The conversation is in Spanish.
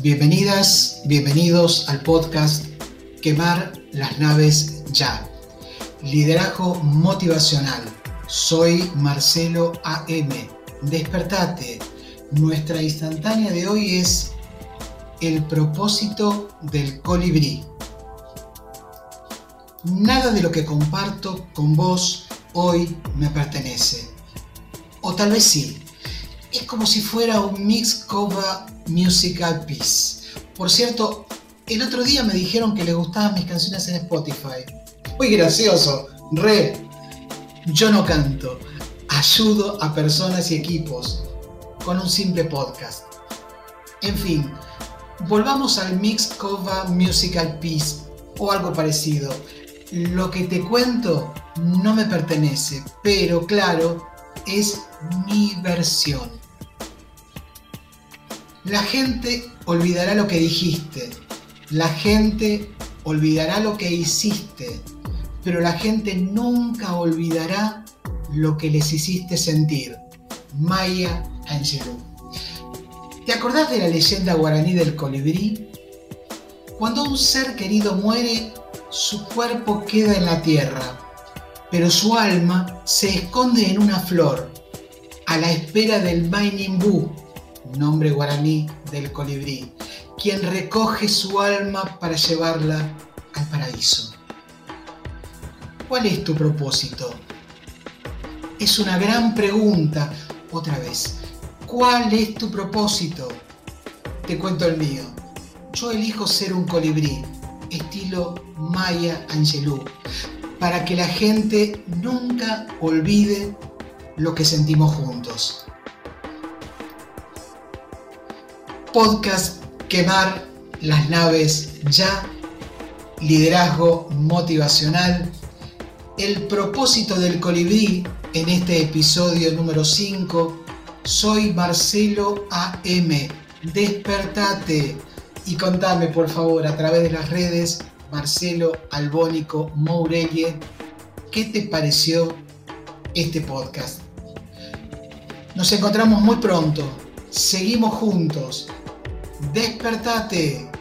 Bienvenidas, bienvenidos al podcast Quemar las naves ya. Liderazgo motivacional. Soy Marcelo AM. Despertate. Nuestra instantánea de hoy es el propósito del colibrí. Nada de lo que comparto con vos hoy me pertenece. O tal vez sí. Es como si fuera un mix cover musical piece. Por cierto, el otro día me dijeron que les gustaban mis canciones en Spotify. Muy gracioso, re. Yo no canto, ayudo a personas y equipos con un simple podcast. En fin, volvamos al mix cover musical piece o algo parecido. Lo que te cuento no me pertenece, pero claro, es mi versión. La gente olvidará lo que dijiste, la gente olvidará lo que hiciste, pero la gente nunca olvidará lo que les hiciste sentir. Maya Angelou. ¿Te acordás de la leyenda guaraní del colibrí? Cuando un ser querido muere, su cuerpo queda en la tierra, pero su alma se esconde en una flor, a la espera del Mainimbu, nombre guaraní del colibrí, quien recoge su alma para llevarla al paraíso. ¿Cuál es tu propósito? Es una gran pregunta. Otra vez, ¿cuál es tu propósito? Te cuento el mío. Yo elijo ser un colibrí, estilo Maya Angelou, para que la gente nunca olvide lo que sentimos juntos. Podcast Quemar las naves ya, liderazgo motivacional, el propósito del colibrí en este episodio número 5. Soy Marcelo AM. Despertate y contame por favor a través de las redes Marcelo Albónico Mourelle qué te pareció este podcast. Nos encontramos muy pronto. Seguimos juntos Despertate.